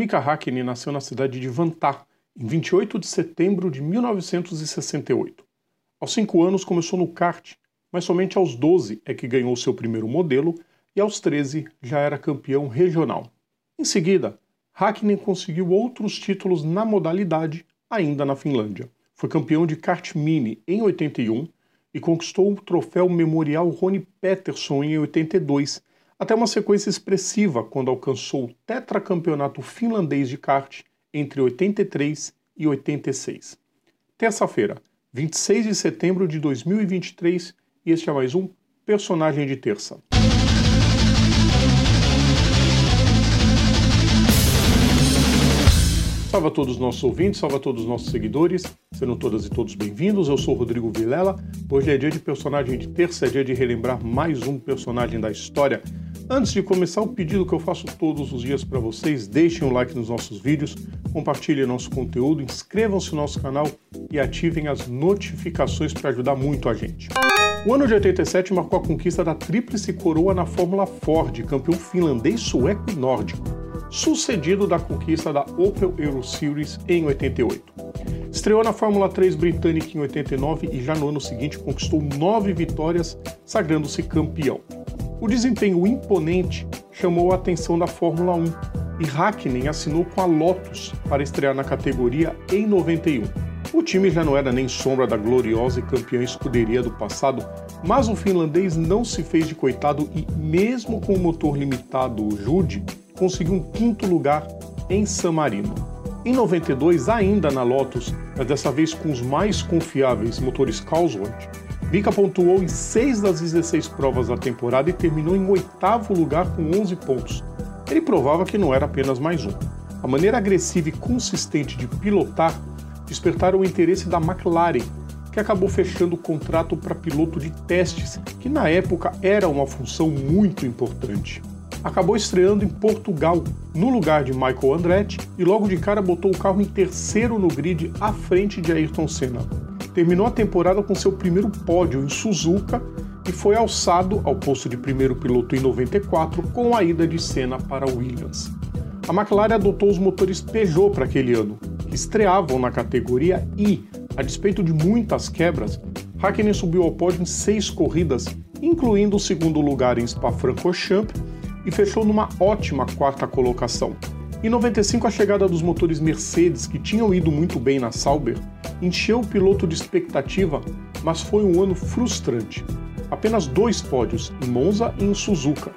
Mika Hakkinen nasceu na cidade de Vantaa, em 28 de setembro de 1968. Aos 5 anos começou no kart, mas somente aos 12 é que ganhou seu primeiro modelo e aos 13 já era campeão regional. Em seguida, Hakkinen conseguiu outros títulos na modalidade, ainda na Finlândia. Foi campeão de kart mini em 81 e conquistou o troféu Memorial Rony Peterson em 82, até uma sequência expressiva quando alcançou o tetracampeonato finlandês de kart entre 83 e 86. Terça-feira, 26 de setembro de 2023, e este é mais um Personagem de Terça. Salve a todos os nossos ouvintes, salve a todos os nossos seguidores, sejam todas e todos bem-vindos. Eu sou Rodrigo Vilela. Hoje é dia de personagem de terça, é dia de relembrar mais um personagem da história. Antes de começar, o pedido que eu faço todos os dias para vocês: deixem um like nos nossos vídeos, compartilhem nosso conteúdo, inscrevam-se no nosso canal e ativem as notificações para ajudar muito a gente. O ano de 87 marcou a conquista da Tríplice Coroa na Fórmula Ford, campeão finlandês, sueco e nórdico sucedido da conquista da Opel Euro Series em 88. Estreou na Fórmula 3 britânica em 89 e já no ano seguinte conquistou nove vitórias, sagrando-se campeão. O desempenho imponente chamou a atenção da Fórmula 1 e Hakkinen assinou com a Lotus para estrear na categoria em 91. O time já não era nem sombra da gloriosa e campeã escuderia do passado, mas o finlandês não se fez de coitado e, mesmo com o motor limitado Jude, conseguiu um quinto lugar em San Marino. Em 92, ainda na Lotus, mas dessa vez com os mais confiáveis motores Cosworth, Mika pontuou em 6 das 16 provas da temporada e terminou em oitavo lugar com 11 pontos. Ele provava que não era apenas mais um. A maneira agressiva e consistente de pilotar despertaram o interesse da McLaren, que acabou fechando o contrato para piloto de testes, que na época era uma função muito importante acabou estreando em Portugal, no lugar de Michael Andretti, e logo de cara botou o carro em terceiro no grid à frente de Ayrton Senna. Terminou a temporada com seu primeiro pódio em Suzuka e foi alçado ao posto de primeiro piloto em 94 com a ida de Senna para Williams. A McLaren adotou os motores Peugeot para aquele ano, que estreavam na categoria e, a despeito de muitas quebras, Hakkinen subiu ao pódio em seis corridas, incluindo o segundo lugar em Spa-Francorchamps e fechou numa ótima quarta colocação. Em 95, a chegada dos motores Mercedes, que tinham ido muito bem na Sauber, encheu o piloto de expectativa, mas foi um ano frustrante. Apenas dois pódios, em Monza e em Suzuka.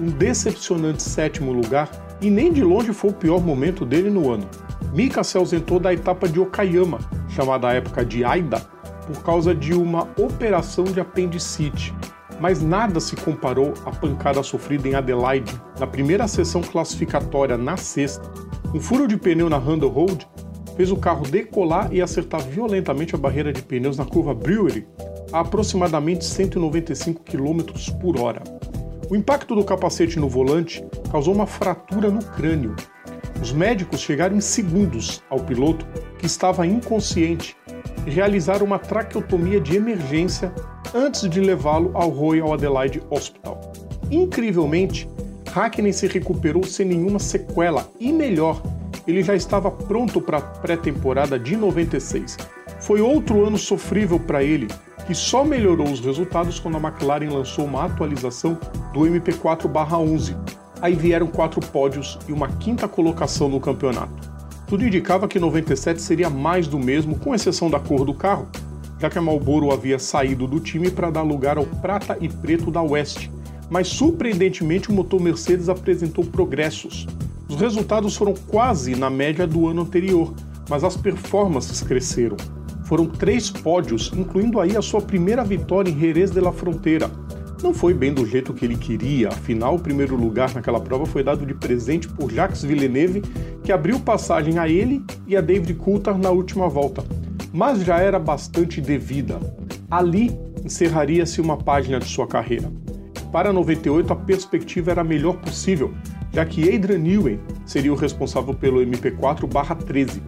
Um decepcionante sétimo lugar e nem de longe foi o pior momento dele no ano. Mika se ausentou da etapa de Okayama, chamada à época de Aida, por causa de uma operação de apendicite, mas nada se comparou à pancada sofrida em Adelaide na primeira sessão classificatória na sexta. Um furo de pneu na Handle Road fez o carro decolar e acertar violentamente a barreira de pneus na curva Brewery a aproximadamente 195 km por hora. O impacto do capacete no volante causou uma fratura no crânio. Os médicos chegaram em segundos ao piloto, que estava inconsciente, e realizaram uma traqueotomia de emergência antes de levá-lo ao Royal Adelaide Hospital. Incrivelmente, Hackney se recuperou sem nenhuma sequela e melhor, ele já estava pronto para a pré-temporada de 96. Foi outro ano sofrível para ele, que só melhorou os resultados quando a McLaren lançou uma atualização do MP4/11. Aí vieram quatro pódios e uma quinta colocação no campeonato. Tudo indicava que 97 seria mais do mesmo, com exceção da cor do carro, já que a Marlboro havia saído do time para dar lugar ao prata e preto da West. Mas surpreendentemente o motor Mercedes apresentou progressos. Os resultados foram quase na média do ano anterior, mas as performances cresceram. Foram três pódios, incluindo aí a sua primeira vitória em Jerez de la Fronteira. Não foi bem do jeito que ele queria, afinal, o primeiro lugar naquela prova foi dado de presente por Jacques Villeneuve, que abriu passagem a ele e a David Coulthard na última volta mas já era bastante devida. Ali encerraria-se uma página de sua carreira. Para 98, a perspectiva era a melhor possível, já que Adrian Newey seria o responsável pelo MP4-13.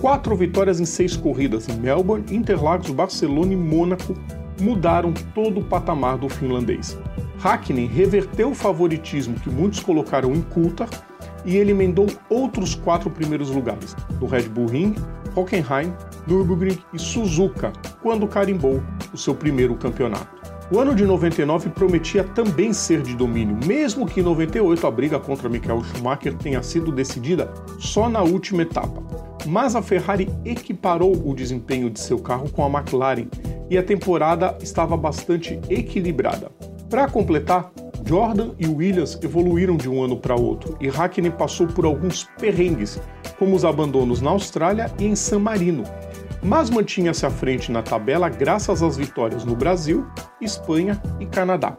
Quatro vitórias em seis corridas em Melbourne, Interlagos, Barcelona e Mônaco mudaram todo o patamar do finlandês. Hakkinen reverteu o favoritismo que muitos colocaram em Coulthard e ele emendou outros quatro primeiros lugares, no Red Bull Ring, Hockenheim, Nürburgring e Suzuka, quando carimbou o seu primeiro campeonato. O ano de 99 prometia também ser de domínio, mesmo que em 98 a briga contra Michael Schumacher tenha sido decidida só na última etapa. Mas a Ferrari equiparou o desempenho de seu carro com a McLaren e a temporada estava bastante equilibrada. Para completar, Jordan e Williams evoluíram de um ano para outro e Hakkinen passou por alguns perrengues, como os abandonos na Austrália e em San Marino, mas mantinha-se à frente na tabela graças às vitórias no Brasil, Espanha e Canadá.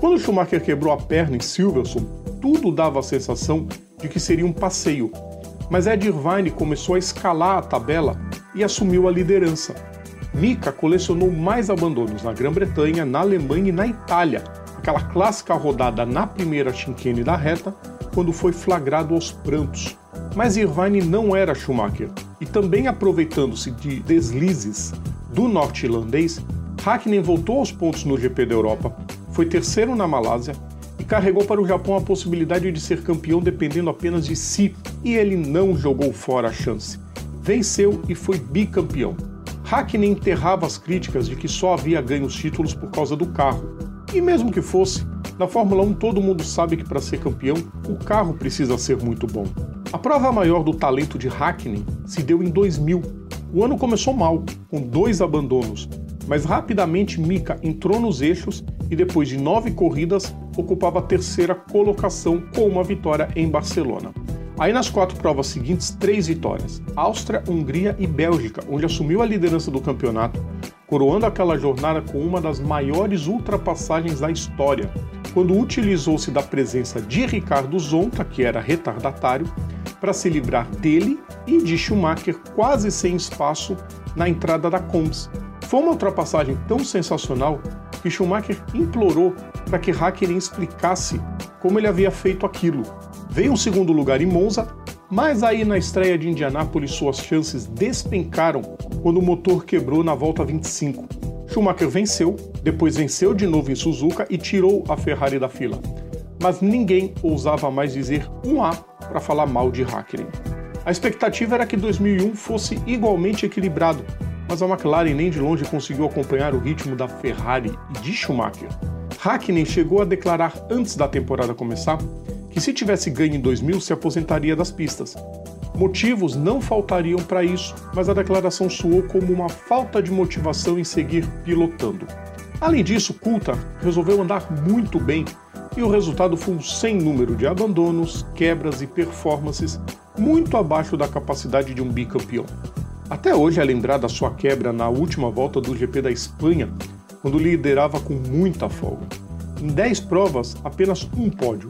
Quando Schumacher quebrou a perna em Silverstone, tudo dava a sensação de que seria um passeio, mas Ed Irvine começou a escalar a tabela e assumiu a liderança. Mika colecionou mais abandonos na Grã-Bretanha, na Alemanha e na Itália, aquela clássica rodada na primeira chicane da reta, quando foi flagrado aos prantos. Mas Irvine não era Schumacher, e também aproveitando-se de deslizes do norte-irlandês, Hakkinen voltou aos pontos no GP da Europa, foi terceiro na Malásia e carregou para o Japão a possibilidade de ser campeão dependendo apenas de si, e ele não jogou fora a chance. Venceu e foi bicampeão. Hakkinen enterrava as críticas de que só havia ganho os títulos por causa do carro. E mesmo que fosse, na Fórmula 1 todo mundo sabe que para ser campeão, o carro precisa ser muito bom. A prova maior do talento de Hackney se deu em 2000. O ano começou mal, com dois abandonos, mas rapidamente Mika entrou nos eixos e depois de nove corridas ocupava a terceira colocação com uma vitória em Barcelona. Aí nas quatro provas seguintes, três vitórias: Áustria, Hungria e Bélgica, onde assumiu a liderança do campeonato, coroando aquela jornada com uma das maiores ultrapassagens da história, quando utilizou-se da presença de Ricardo Zonta, que era retardatário, para se livrar dele e de Schumacher quase sem espaço na entrada da Combs. Foi uma ultrapassagem tão sensacional que Schumacher implorou para que Hakkinen explicasse como ele havia feito aquilo. Veio um segundo lugar em Monza, mas aí na estreia de Indianápolis suas chances despencaram quando o motor quebrou na volta 25. Schumacher venceu, depois venceu de novo em Suzuka e tirou a Ferrari da fila. Mas ninguém ousava mais dizer um A para falar mal de Hakkinen. A expectativa era que 2001 fosse igualmente equilibrado, mas a McLaren nem de longe conseguiu acompanhar o ritmo da Ferrari e de Schumacher. Hakkinen chegou a declarar antes da temporada começar que se tivesse ganho em 2000 se aposentaria das pistas. Motivos não faltariam para isso, mas a declaração soou como uma falta de motivação em seguir pilotando. Além disso, Coulthard resolveu andar muito bem e o resultado foi um sem número de abandonos, quebras e performances muito abaixo da capacidade de um bicampeão. Até hoje é lembrada sua quebra na última volta do GP da Espanha, quando liderava com muita folga. Em 10 provas, apenas um pódio.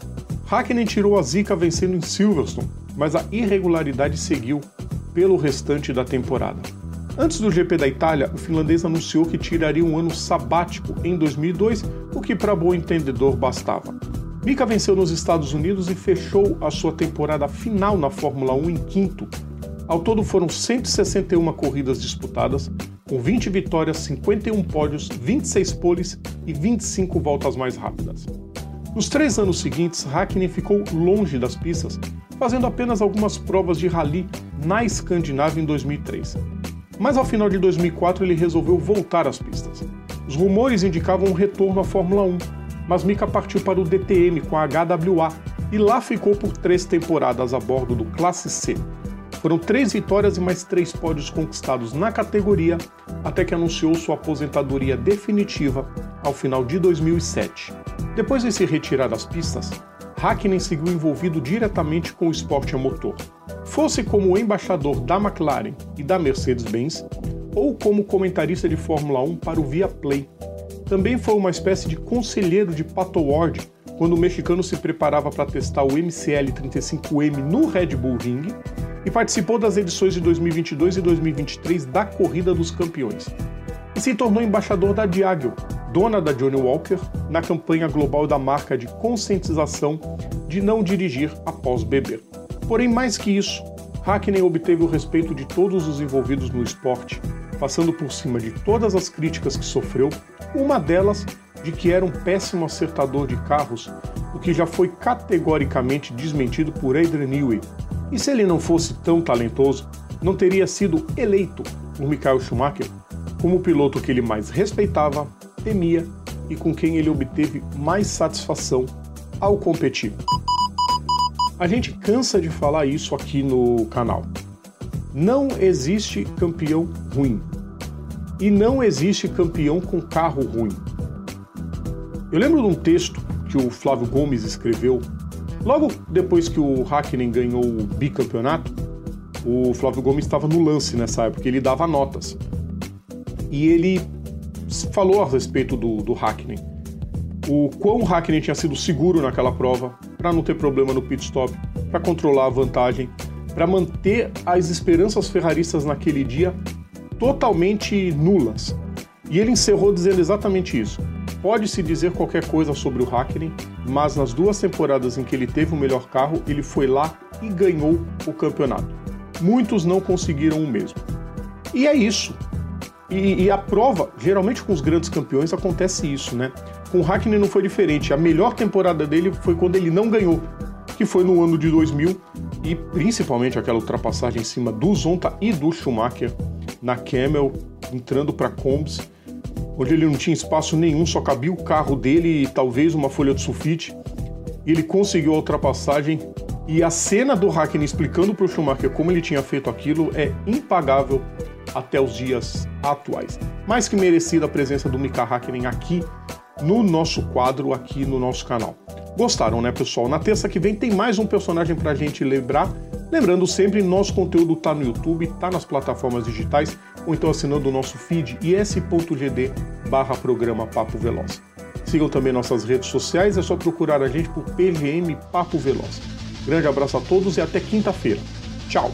Hakkinen tirou a zica vencendo em Silverstone, mas a irregularidade seguiu pelo restante da temporada. Antes do GP da Itália, o finlandês anunciou que tiraria um ano sabático em 2002, o que para bom entendedor bastava. Mika venceu nos Estados Unidos e fechou a sua temporada final na Fórmula 1 em quinto. Ao todo foram 161 corridas disputadas, com 20 vitórias, 51 pódios, 26 poles e 25 voltas mais rápidas. Nos três anos seguintes, Hakkinen ficou longe das pistas, fazendo apenas algumas provas de rally na Escandinávia em 2003 mas ao final de 2004 ele resolveu voltar às pistas. Os rumores indicavam um retorno à Fórmula 1, mas Mika partiu para o DTM com a HWA e lá ficou por três temporadas a bordo do Classe C. Foram três vitórias e mais três pódios conquistados na categoria, até que anunciou sua aposentadoria definitiva ao final de 2007. Depois de se retirar das pistas, Hakkinen seguiu envolvido diretamente com o esporte a motor fosse como embaixador da McLaren e da Mercedes-Benz, ou como comentarista de Fórmula 1 para o Viaplay. Também foi uma espécie de conselheiro de Pato Ward quando o mexicano se preparava para testar o MCL 35M no Red Bull Ring e participou das edições de 2022 e 2023 da Corrida dos Campeões. E se tornou embaixador da Diageo, dona da Johnny Walker, na campanha global da marca de conscientização de não dirigir após beber. Porém, mais que isso, Hackney obteve o respeito de todos os envolvidos no esporte, passando por cima de todas as críticas que sofreu, uma delas de que era um péssimo acertador de carros o que já foi categoricamente desmentido por Adrian Newey. E se ele não fosse tão talentoso, não teria sido eleito por Michael Schumacher como o piloto que ele mais respeitava, temia e com quem ele obteve mais satisfação ao competir. A gente cansa de falar isso aqui no canal. Não existe campeão ruim. E não existe campeão com carro ruim. Eu lembro de um texto que o Flávio Gomes escreveu logo depois que o Hakkinen ganhou o bicampeonato. O Flávio Gomes estava no lance nessa época, ele dava notas. E ele falou a respeito do, do Hakkinen. O quão o Hakkinen tinha sido seguro naquela prova, para não ter problema no pit stop, para controlar a vantagem, para manter as esperanças ferraristas naquele dia totalmente nulas. E ele encerrou dizendo exatamente isso. Pode-se dizer qualquer coisa sobre o Hakkinen, mas nas duas temporadas em que ele teve o melhor carro, ele foi lá e ganhou o campeonato. Muitos não conseguiram o mesmo. E é isso. E, e, a prova, geralmente com os grandes campeões acontece isso, né? Com o Hakkinen não foi diferente. A melhor temporada dele foi quando ele não ganhou, que foi no ano de 2000 e principalmente aquela ultrapassagem em cima do Zonta e do Schumacher na Camel, entrando para Combs, onde ele não tinha espaço nenhum, só cabia o carro dele e talvez uma folha de sulfite. Ele conseguiu a ultrapassagem e a cena do Hakkinen explicando para o Schumacher como ele tinha feito aquilo é impagável até os dias atuais. Mais que merecida a presença do Mika Hakkinen aqui no nosso quadro, aqui no nosso canal. Gostaram, né, pessoal? Na terça que vem tem mais um personagem pra gente lembrar. Lembrando sempre, nosso conteúdo tá no YouTube, tá nas plataformas digitais, ou então assinando o nosso feed is.gd barra programa Papo Veloz. Sigam também nossas redes sociais, é só procurar a gente por PGM Papo Veloz. Grande abraço a todos e até quinta-feira. Tchau!